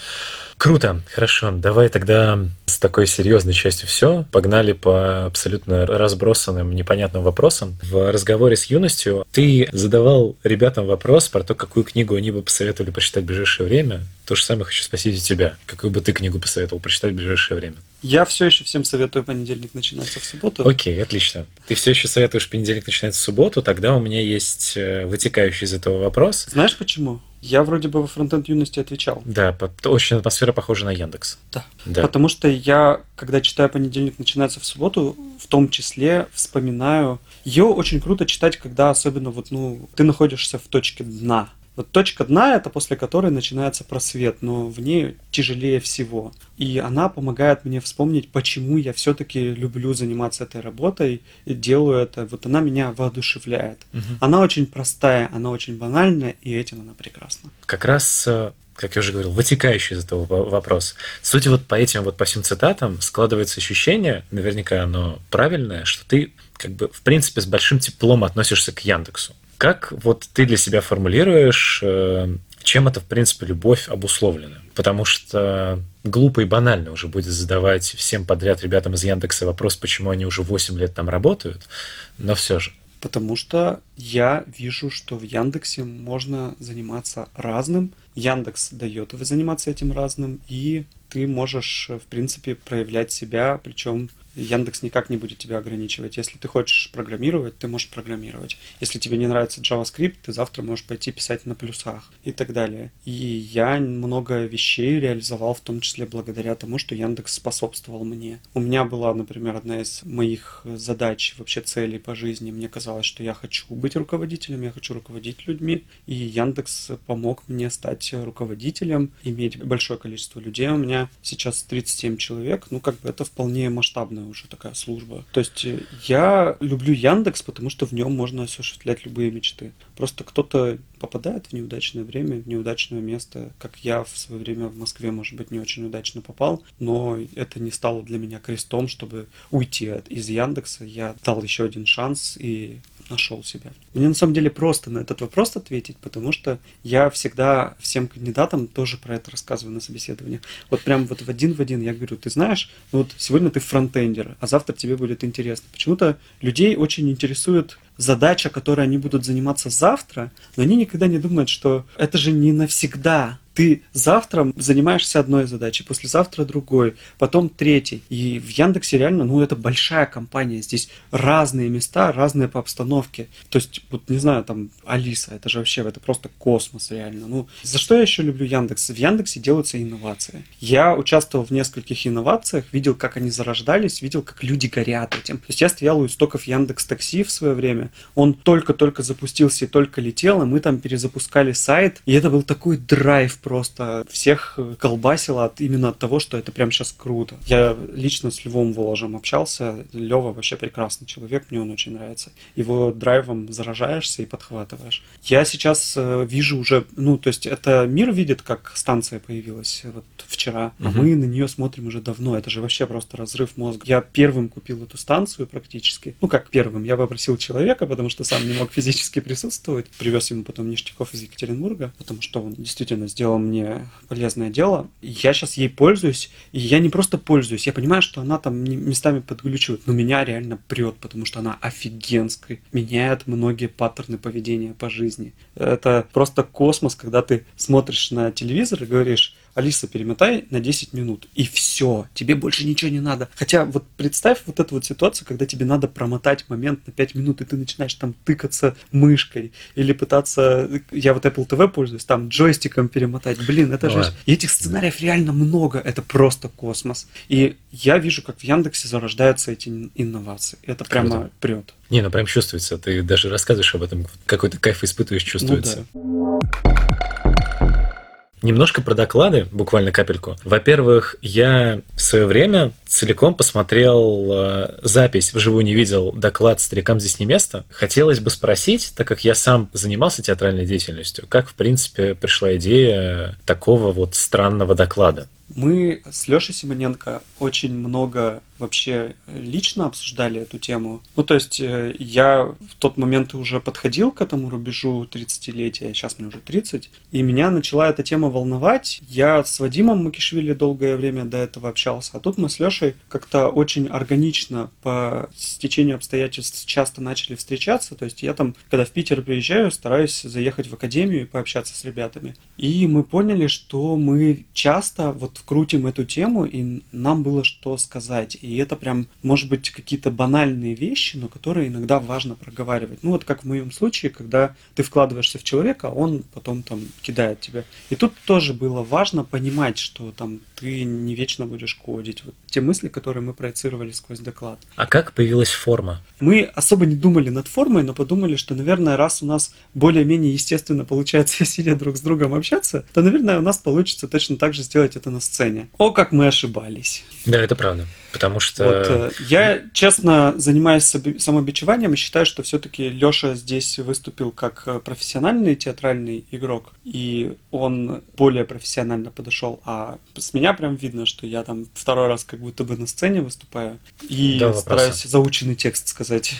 Круто, хорошо. Давай тогда с такой серьезной частью все. Погнали по абсолютно разбросанным, непонятным вопросам. В разговоре с юностью ты задавал ребятам вопрос про то, какую книгу они бы посоветовали прочитать в ближайшее время. То же самое хочу спросить у тебя. Какую бы ты книгу посоветовал прочитать в ближайшее время? Я все еще всем советую понедельник начинаться в субботу. Окей, отлично. Ты все еще советуешь понедельник начинается в субботу, тогда у меня есть э, вытекающий из этого вопрос. Знаешь почему? Я вроде бы во фронтенд юности отвечал. Да, очень атмосфера похожа на Яндекс. Да. да. Потому что я, когда читаю понедельник начинается в субботу, в том числе вспоминаю. Ее очень круто читать, когда особенно вот, ну, ты находишься в точке дна. Вот точка дна – это после которой начинается просвет, но в ней тяжелее всего. И она помогает мне вспомнить, почему я все-таки люблю заниматься этой работой и делаю это. Вот она меня воодушевляет. Угу. Она очень простая, она очень банальная, и этим она прекрасна. Как раз э, как я уже говорил, вытекающий из этого вопрос. Суть вот по этим вот по всем цитатам складывается ощущение, наверняка оно правильное, что ты как бы в принципе с большим теплом относишься к Яндексу. Как вот ты для себя формулируешь, э, чем это, в принципе, любовь обусловлена? Потому что глупо и банально уже будет задавать всем подряд ребятам из Яндекса вопрос, почему они уже 8 лет там работают, но все же. Потому что я вижу, что в Яндексе можно заниматься разным. Яндекс дает заниматься этим разным, и ты можешь, в принципе, проявлять себя, причем Яндекс никак не будет тебя ограничивать. Если ты хочешь программировать, ты можешь программировать. Если тебе не нравится JavaScript, ты завтра можешь пойти писать на плюсах и так далее. И я много вещей реализовал, в том числе благодаря тому, что Яндекс способствовал мне. У меня была, например, одна из моих задач, вообще целей по жизни. Мне казалось, что я хочу быть руководителем, я хочу руководить людьми. И Яндекс помог мне стать руководителем, иметь большое количество людей. У меня сейчас 37 человек. Ну, как бы это вполне масштабно уже такая служба. То есть э, я люблю Яндекс, потому что в нем можно осуществлять любые мечты. Просто кто-то попадает в неудачное время, в неудачное место, как я в свое время в Москве, может быть, не очень удачно попал, но это не стало для меня крестом, чтобы уйти от, из Яндекса. Я дал еще один шанс и нашел себя. Мне на самом деле просто на этот вопрос ответить, потому что я всегда всем кандидатам тоже про это рассказываю на собеседовании. Вот прям вот в один в один я говорю, ты знаешь, ну вот сегодня ты фронтендер, а завтра тебе будет интересно. Почему-то людей очень интересует задача, которой они будут заниматься завтра, но они никогда не думают, что это же не навсегда ты завтра занимаешься одной задачей, послезавтра другой, потом третьей. И в Яндексе реально, ну, это большая компания. Здесь разные места, разные по обстановке. То есть, вот не знаю, там, Алиса, это же вообще, это просто космос реально. Ну, за что я еще люблю Яндекс? В Яндексе делаются инновации. Я участвовал в нескольких инновациях, видел, как они зарождались, видел, как люди горят этим. То есть, я стоял у истоков Яндекс Такси в свое время. Он только-только запустился и только летел, и мы там перезапускали сайт. И это был такой драйв просто всех колбасило от, именно от того, что это прям сейчас круто. Я лично с Львом Воложем общался. Лева вообще прекрасный человек, мне он очень нравится. Его драйвом заражаешься и подхватываешь. Я сейчас э, вижу уже, ну, то есть это мир видит, как станция появилась вот вчера, угу. а мы на нее смотрим уже давно. Это же вообще просто разрыв мозга. Я первым купил эту станцию практически. Ну, как первым, я попросил человека, потому что сам не мог физически присутствовать. Привез ему потом ништяков из Екатеринбурга, потому что он действительно сделал сделала мне полезное дело. Я сейчас ей пользуюсь, и я не просто пользуюсь, я понимаю, что она там местами подглючивает, но меня реально прет, потому что она офигенская, меняет многие паттерны поведения по жизни. Это просто космос, когда ты смотришь на телевизор и говоришь, Алиса, перемотай на 10 минут. И все, тебе больше ничего не надо. Хотя вот представь вот эту вот ситуацию, когда тебе надо промотать момент на 5 минут, и ты начинаешь там тыкаться мышкой или пытаться... Я вот Apple TV пользуюсь, там джойстиком перемотать. Блин, это же... И этих сценариев реально много. Это просто космос. И я вижу, как в Яндексе зарождаются эти инновации. Это прямо Круто. прет. Не, ну прям чувствуется. Ты даже рассказываешь об этом. Какой-то кайф испытываешь, чувствуется. Ну, да. Немножко про доклады, буквально капельку. Во-первых, я в свое время целиком посмотрел э, запись, вживую не видел доклад «Старикам здесь не место». Хотелось бы спросить, так как я сам занимался театральной деятельностью, как, в принципе, пришла идея такого вот странного доклада? Мы с Лешей Симоненко очень много вообще лично обсуждали эту тему. Ну, то есть э, я в тот момент уже подходил к этому рубежу 30-летия, сейчас мне уже 30, и меня начала эта тема волновать. Я с Вадимом Макишвили долгое время до этого общался, а тут мы с Лешей как-то очень органично по стечению обстоятельств часто начали встречаться. То есть я там, когда в Питер приезжаю, стараюсь заехать в академию и пообщаться с ребятами. И мы поняли, что мы часто вот вкрутим эту тему, и нам было что сказать. И это прям, может быть, какие-то банальные вещи, но которые иногда важно проговаривать. Ну вот как в моем случае, когда ты вкладываешься в человека, он потом там кидает тебя. И тут тоже было важно понимать, что там ты не вечно будешь кодить. Вот те мысли, которые мы проецировали сквозь доклад. А как появилась форма? Мы особо не думали над формой, но подумали, что, наверное, раз у нас более-менее естественно получается сидя друг с другом общаться, то, наверное, у нас получится точно так же сделать это на сцене. О, как мы ошибались. Да, это правда. Потому что... Вот, э, я, честно, занимаюсь самобичеванием и считаю, что все-таки Леша здесь выступил как э, профессиональный театральный игрок, и он более профессионально подошел. А с меня прям видно, что я там второй раз как будто бы на сцене выступаю и да, стараюсь заученный текст сказать.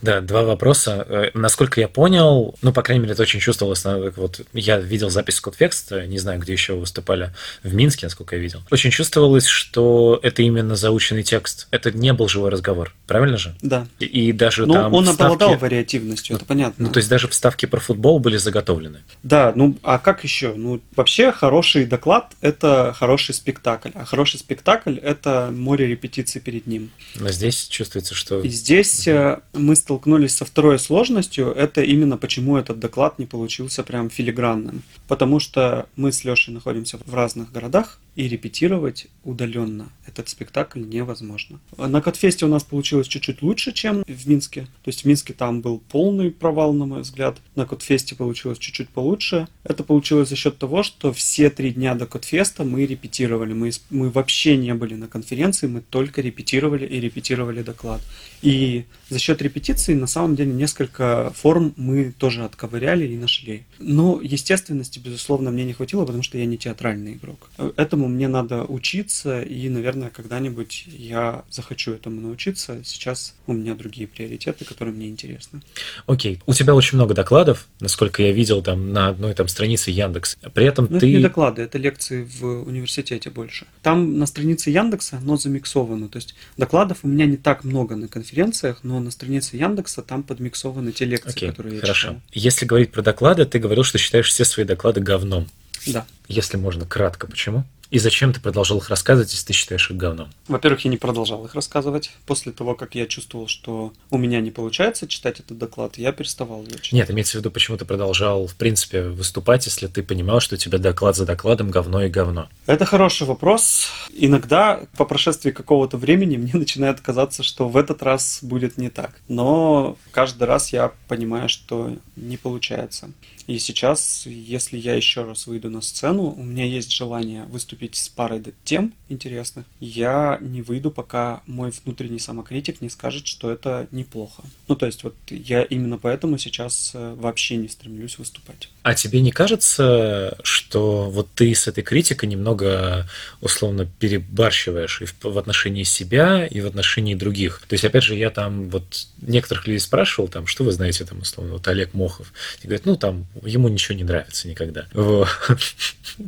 Да, два вопроса. Э, насколько я понял, ну, по крайней мере, это очень чувствовалось. Вот я видел запись Кодфекст, не знаю, где еще выступали, в Минске, насколько я видел. Очень чувствовалось, что это именно заученный текст. Это не был живой разговор, правильно же? Да. И, и даже ну, там он вставки... обладал вариативностью, это понятно. Ну, то есть даже вставки про футбол были заготовлены. Да, ну, а как еще? Ну, вообще хороший доклад – это хороший спектакль, а хороший спектакль – это море репетиций перед ним. Но здесь чувствуется, что... И здесь угу. мы столкнулись со второй сложностью, это именно почему этот доклад не получился прям филигранным. Потому что мы с Лешей находимся в разных городах, и репетировать удаленно этот спектакль невозможно. На Катфесте у нас получилось чуть-чуть лучше, чем в Минске. То есть в Минске там был полный провал, на мой взгляд. На Катфесте получилось чуть-чуть получше. Это получилось за счет того, что все три дня до Катфеста мы репетировали. Мы, мы вообще не были на конференции, мы только репетировали и репетировали доклад. И за счет репетиции, на самом деле, несколько форм мы тоже отковыряли и нашли. Но естественности, безусловно, мне не хватило, потому что я не театральный игрок. Этому мне надо учиться, и, наверное, когда-нибудь я захочу этому научиться. Сейчас у меня другие приоритеты, которые мне интересны. Окей. У тебя очень много докладов, насколько я видел там на одной там странице Яндекс. При этом Но ты... Это не доклады, это лекции в университете больше. Там на странице Яндекса оно замиксовано. То есть докладов у меня не так много на конференциях, но на странице Яндекса там подмиксованы те лекции, Окей, которые я хорошо. читал. Если говорить про доклады, ты говорил, что считаешь все свои доклады говном. Да. Если можно, кратко, почему? И зачем ты продолжал их рассказывать, если ты считаешь их говном? Во-первых, я не продолжал их рассказывать. После того, как я чувствовал, что у меня не получается читать этот доклад, я переставал его читать. Нет, имеется в виду, почему ты продолжал, в принципе, выступать, если ты понимал, что у тебя доклад за докладом говно и говно? Это хороший вопрос. Иногда по прошествии какого-то времени мне начинает казаться, что в этот раз будет не так. Но каждый раз я понимаю, что не получается. И сейчас, если я еще раз выйду на сцену, у меня есть желание выступить с парой тем интересных, я не выйду, пока мой внутренний самокритик не скажет, что это неплохо. Ну, то есть вот я именно поэтому сейчас э, вообще не стремлюсь выступать. А тебе не кажется, что вот ты с этой критикой немного условно перебарщиваешь и в, отношении себя, и в отношении других? То есть, опять же, я там вот некоторых людей спрашивал, там, что вы знаете, там, условно, вот Олег Мохов, и говорят, ну, там, ему ничего не нравится никогда. Вот.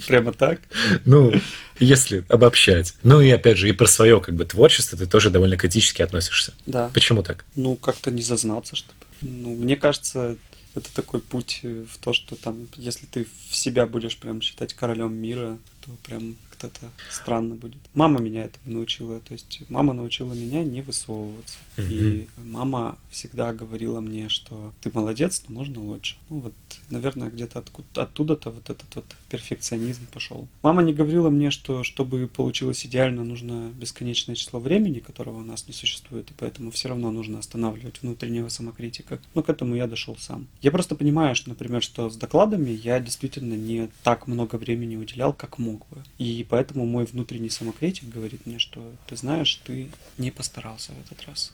Прямо так? Ну, если обобщать. Ну и опять же, и про свое как бы творчество ты тоже довольно критически относишься. Да. Почему так? Ну, как-то не зазнаться, чтобы. Ну, мне кажется, это такой путь в то, что там, если ты в себя будешь прям считать королем мира, то прям как-то странно будет. Мама меня этому научила, то есть мама научила меня не высовываться. Mm-hmm. И мама всегда говорила мне, что ты молодец, но можно лучше. Ну вот, наверное, где-то откуда, оттуда-то вот этот вот перфекционизм пошел. Мама не говорила мне, что чтобы получилось идеально, нужно бесконечное число времени, которого у нас не существует, и поэтому все равно нужно останавливать внутреннего самокритика. Но к этому я дошел сам. Я просто понимаю, что, например, что с докладами я действительно не так много времени уделял, как мог бы. И поэтому мой внутренний самокритик говорит мне, что ты знаешь, ты не постарался в этот раз.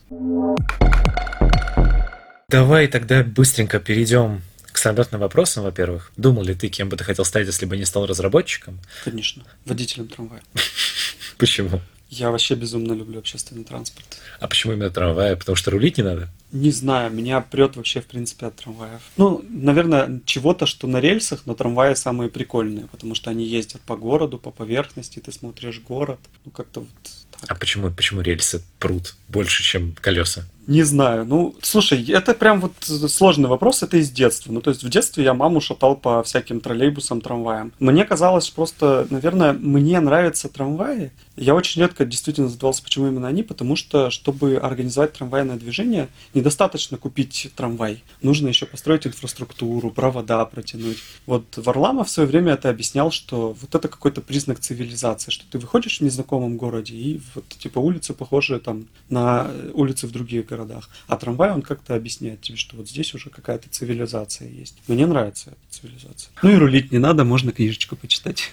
Давай тогда быстренько перейдем к стандартным вопросам, во-первых. Думал ли ты, кем бы ты хотел стать, если бы не стал разработчиком? Конечно, водителем трамвая. Почему? Я вообще безумно люблю общественный транспорт. А почему именно трамвая? Потому что рулить не надо? Не знаю, меня прет вообще, в принципе, от трамваев. Ну, наверное, чего-то, что на рельсах, но трамваи самые прикольные, потому что они ездят по городу, по поверхности, ты смотришь город. Ну, как-то вот так. А почему, почему рельсы прут больше, чем колеса? Не знаю. Ну, слушай, это прям вот сложный вопрос, это из детства. Ну, то есть в детстве я маму шатал по всяким троллейбусам, трамваям. Мне казалось просто, наверное, мне нравятся трамваи. Я очень редко действительно задавался, почему именно они, потому что, чтобы организовать трамвайное движение, недостаточно купить трамвай. Нужно еще построить инфраструктуру, провода протянуть. Вот Варламов в свое время это объяснял, что вот это какой-то признак цивилизации, что ты выходишь в незнакомом городе, и вот типа улицы похожие там на улицы в других городах. А трамвай, он как-то объясняет тебе, что вот здесь уже какая-то цивилизация есть. Мне нравится эта цивилизация. Ну и рулить не надо, можно книжечку почитать.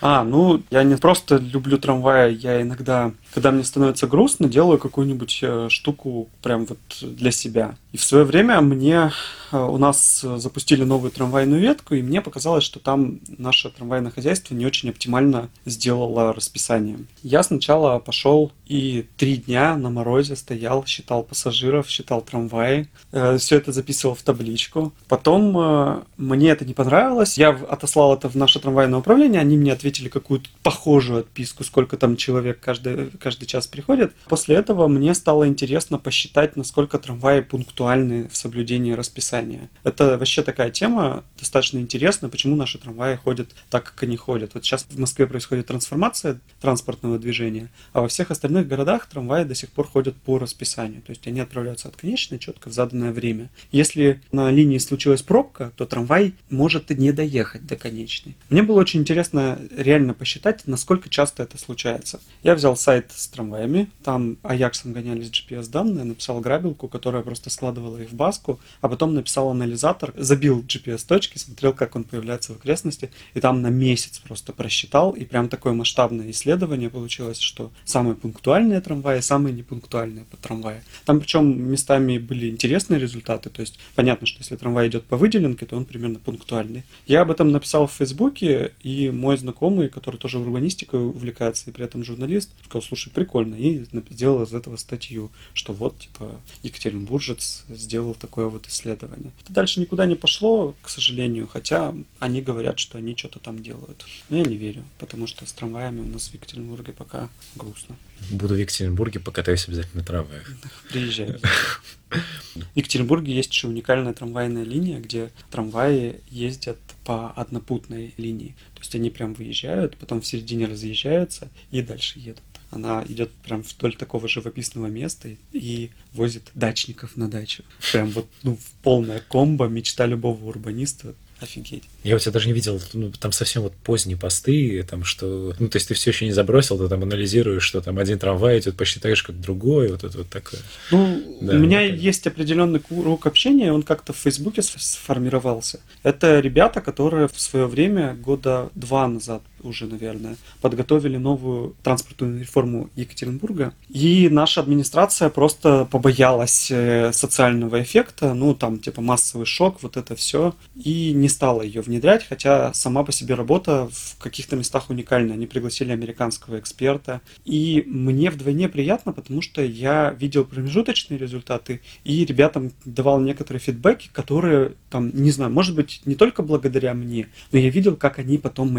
А, ну, я не просто люблю трамваи, я иногда, когда мне становится грустно, делаю какую-нибудь э, штуку прям вот для себя. И в свое время мне э, у нас запустили новую трамвайную ветку, и мне показалось, что там наше трамвайное хозяйство не очень оптимально сделало расписание. Я сначала пошел и три дня на морозе стоял, считал пассажиров, считал трамваи, э, все это записывал в табличку. Потом э, мне это не понравилось, я отослал это в наше трамвайное управление, они мне ответили какую-то похожую отписку, сколько там человек каждый, каждый час приходит. После этого мне стало интересно посчитать, насколько трамваи пунктуальны актуальны в соблюдении расписания. Это вообще такая тема достаточно интересная, почему наши трамваи ходят так, как они ходят. Вот сейчас в Москве происходит трансформация транспортного движения, а во всех остальных городах трамваи до сих пор ходят по расписанию. То есть они отправляются от конечной четко в заданное время. Если на линии случилась пробка, то трамвай может и не доехать до конечной. Мне было очень интересно реально посчитать, насколько часто это случается. Я взял сайт с трамваями, там Аяксом гонялись GPS-данные, написал грабилку, которая просто складывала складывала их в баску, а потом написал анализатор, забил GPS-точки, смотрел, как он появляется в окрестности, и там на месяц просто просчитал, и прям такое масштабное исследование получилось, что самые пунктуальные трамваи, самые непунктуальные по трамваю. Там причем местами были интересные результаты, то есть понятно, что если трамвай идет по выделенке, то он примерно пунктуальный. Я об этом написал в Фейсбуке, и мой знакомый, который тоже урбанистикой увлекается и при этом журналист, сказал, слушай, прикольно, и сделал из этого статью, что вот, типа, Екатеринбуржец сделал такое вот исследование. Это дальше никуда не пошло, к сожалению, хотя они говорят, что они что-то там делают. Но я не верю, потому что с трамваями у нас в Екатеринбурге пока грустно. Буду в Екатеринбурге, покатаюсь обязательно на трамваях. Приезжай. В Екатеринбурге есть еще уникальная трамвайная линия, где трамваи ездят по однопутной линии. То есть они прям выезжают, потом в середине разъезжаются и дальше едут. Она идет прям вдоль такого живописного места и возит дачников на дачу. Прям вот ну, полная комбо, мечта любого урбаниста офигеть. Я у тебя даже не видел, ну, там совсем вот поздние посты, там что, ну, то есть ты все еще не забросил, ты там анализируешь, что там один трамвай идет, посчитаешь как другой, вот это вот такое. Ну, да, у меня вот есть определенный круг общения, он как-то в Фейсбуке сформировался. Это ребята, которые в свое время, года два назад, уже, наверное, подготовили новую транспортную реформу Екатеринбурга. И наша администрация просто побоялась э, социального эффекта, ну, там, типа, массовый шок, вот это все, и не стала ее внедрять, хотя сама по себе работа в каких-то местах уникальная. Они пригласили американского эксперта, и мне вдвойне приятно, потому что я видел промежуточные результаты, и ребятам давал некоторые фидбэки, которые, там, не знаю, может быть, не только благодаря мне, но я видел, как они потом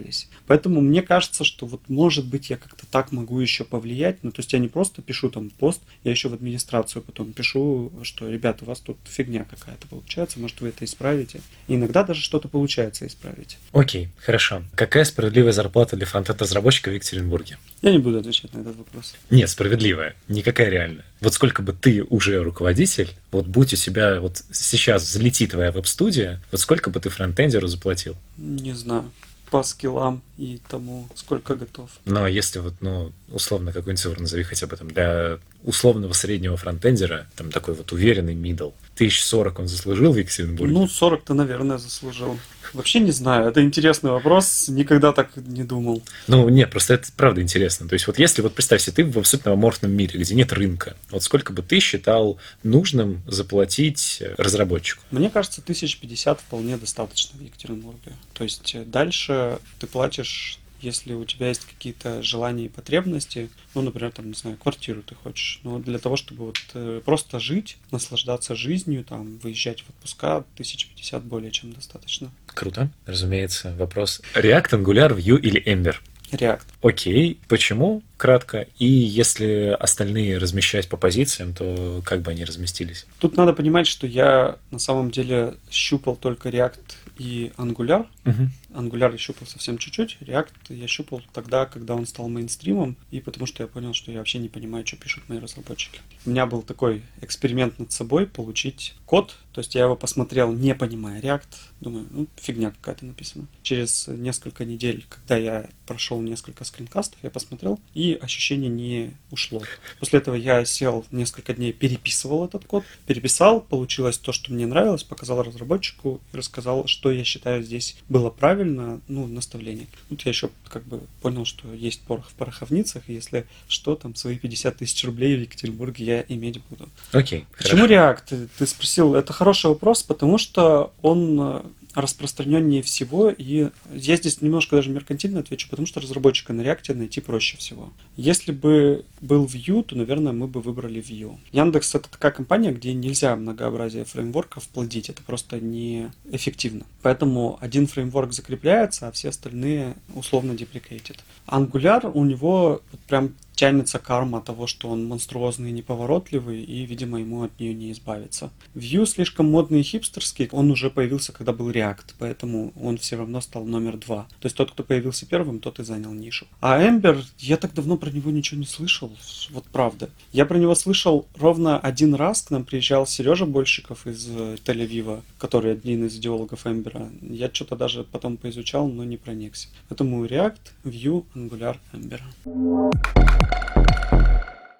материализовались. Поэтому мне кажется, что вот, может быть, я как-то так могу еще повлиять, ну, то есть я не просто пишу там пост, я еще в администрацию потом пишу, что, ребята, у вас тут фигня какая-то получается, может, вы это исправите. И иногда даже что-то получается исправить. Окей, хорошо. Какая справедливая зарплата для фронтенд-разработчика в Екатеринбурге? Я не буду отвечать на этот вопрос. Нет, справедливая. Никакая реальная. Вот сколько бы ты уже руководитель, вот будь у себя, вот сейчас взлети твоя веб-студия, вот сколько бы ты фронтендеру заплатил? Не знаю по скиллам и тому, сколько готов. Но если вот, ну, условно, какой-нибудь цифру назови хотя бы там для условного среднего фронтендера, там такой вот уверенный тысяч сорок он заслужил в Екатеринбурге? Ну, 40-то, наверное, заслужил. Вообще не знаю, это интересный вопрос, никогда так не думал. Ну, нет, просто это правда интересно. То есть вот если вот представь себе, ты в абсолютно аморфном мире, где нет рынка, вот сколько бы ты считал нужным заплатить разработчику? Мне кажется, тысяч пятьдесят вполне достаточно в Екатеринбурге. То есть дальше ты платишь если у тебя есть какие-то желания и потребности, ну, например, там, не знаю, квартиру ты хочешь, но для того, чтобы вот э, просто жить, наслаждаться жизнью, там, выезжать в отпуска, 1050 более чем достаточно. Круто, разумеется. Вопрос. React, Angular, Vue или Ember? React. Окей, почему? Кратко. И если остальные размещать по позициям, то как бы они разместились? Тут надо понимать, что я на самом деле щупал только React и Angular. Угу. Angular я щупал совсем чуть-чуть, React я щупал тогда, когда он стал мейнстримом, и потому что я понял, что я вообще не понимаю, что пишут мои разработчики. У меня был такой эксперимент над собой, получить код, то есть я его посмотрел, не понимая React, думаю, ну, фигня какая-то написана. Через несколько недель, когда я прошел несколько скринкастов, я посмотрел, и ощущение не ушло. После этого я сел несколько дней, переписывал этот код, переписал, получилось то, что мне нравилось, показал разработчику и рассказал, что я считаю здесь было правильно, ну, наставление. Тут я еще как бы понял, что есть порох в пороховницах, и если что, там свои 50 тысяч рублей в Екатеринбурге я иметь буду. Окей, Почему React? Ты спросил, это хороший вопрос, потому что он распространеннее всего, и я здесь немножко даже меркантильно отвечу, потому что разработчика на React найти проще всего. Если бы был Vue, то, наверное, мы бы выбрали Vue. Яндекс — это такая компания, где нельзя многообразие фреймворков плодить, это просто неэффективно. Поэтому один фреймворк закрепляется, а все остальные условно deprecated. Angular у него прям тянется карма того, что он монструозный и неповоротливый, и, видимо, ему от нее не избавиться. Vue слишком модный и хипстерский, он уже появился, когда был React, поэтому он все равно стал номер два. То есть тот, кто появился первым, тот и занял нишу. А Ember, я так давно про него ничего не слышал, вот правда. Я про него слышал ровно один раз, к нам приезжал Сережа Больщиков из э, Тель-Авива, который один из идеологов Ember. Я что-то даже потом поизучал, но не проникся. Поэтому React, Vue, Angular, Ember.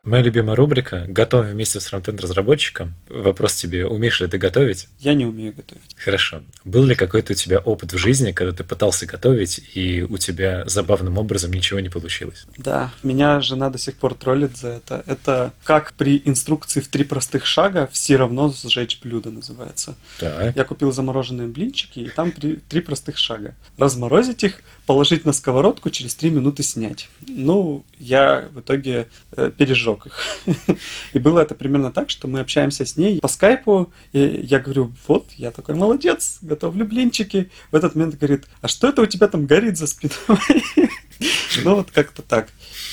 Моя любимая рубрика «Готовим вместе с фронтенд-разработчиком». Вопрос тебе, умеешь ли ты готовить? Я не умею готовить. Хорошо. Был ли какой-то у тебя опыт в жизни, когда ты пытался готовить, и у тебя забавным образом ничего не получилось? Да, меня жена до сих пор троллит за это. Это как при инструкции в три простых шага все равно сжечь блюдо называется. Так. Я купил замороженные блинчики, и там три, три простых шага. Разморозить их, положить на сковородку, через три минуты снять. Ну, я в итоге э, пережег их. И было это примерно так, что мы общаемся с ней по скайпу, и я говорю, вот, я такой молодец, готовлю блинчики. В этот момент говорит, а что это у тебя там горит за спиной? Ну, вот как-то так.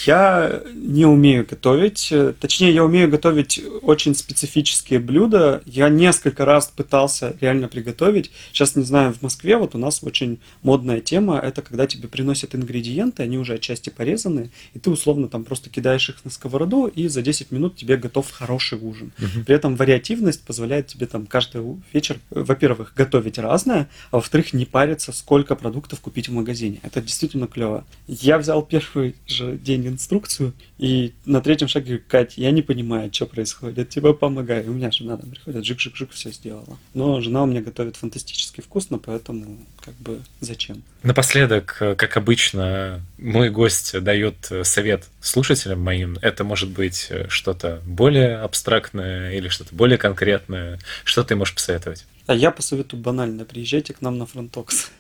Я не умею готовить. Точнее, я умею готовить очень специфические блюда. Я несколько раз пытался реально приготовить. Сейчас, не знаю, в Москве вот у нас очень модная тема. Это когда тебе приносят ингредиенты, они уже отчасти порезаны, и ты условно там просто кидаешь их на сковороду, и за 10 минут тебе готов хороший ужин. Мгм. При этом вариативность позволяет тебе там каждый вечер, э, во-первых, готовить разное, а во-вторых, не париться, сколько продуктов купить в магазине. Это действительно клево. Я взял первый же день инструкцию, и на третьем шаге говорю, Кать, я не понимаю, что происходит, тебе помогаю. И у меня жена там приходит, жик-жик-жик, все сделала. Но жена у меня готовит фантастически вкусно, поэтому как бы зачем? Напоследок, как обычно, мой гость дает совет слушателям моим. Это может быть что-то более абстрактное или что-то более конкретное. Что ты можешь посоветовать? А я посоветую банально, приезжайте к нам на FrontTalks.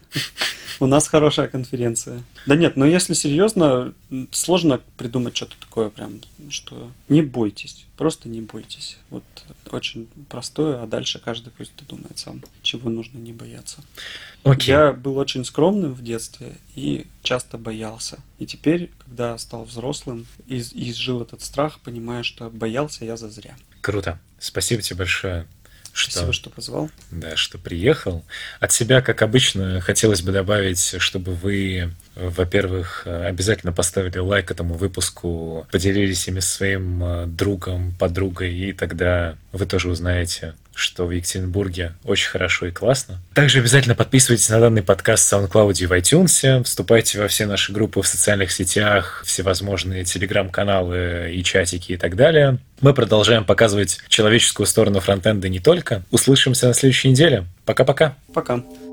У нас хорошая конференция. Да нет, но если серьезно, сложно придумать что-то такое прям, что не бойтесь, просто не бойтесь. Вот очень простое, а дальше каждый пусть думает сам, чего нужно не бояться. Okay. Я был очень скромным в детстве и часто боялся. И теперь, когда стал взрослым и изжил этот страх, понимаю, что боялся я зазря. Круто. Спасибо тебе большое. Что, Спасибо, что позвал. Да, что приехал. От себя, как обычно, хотелось бы добавить, чтобы вы, во-первых, обязательно поставили лайк этому выпуску, поделились ими своим э, другом, подругой, и тогда вы тоже узнаете, что в Екатеринбурге очень хорошо и классно. Также обязательно подписывайтесь на данный подкаст в SoundCloud и в iTunes, вступайте во все наши группы в социальных сетях, всевозможные телеграм-каналы и чатики и так далее. Мы продолжаем показывать человеческую сторону фронтенда не только. Услышимся на следующей неделе. Пока-пока. Пока. -пока. Пока.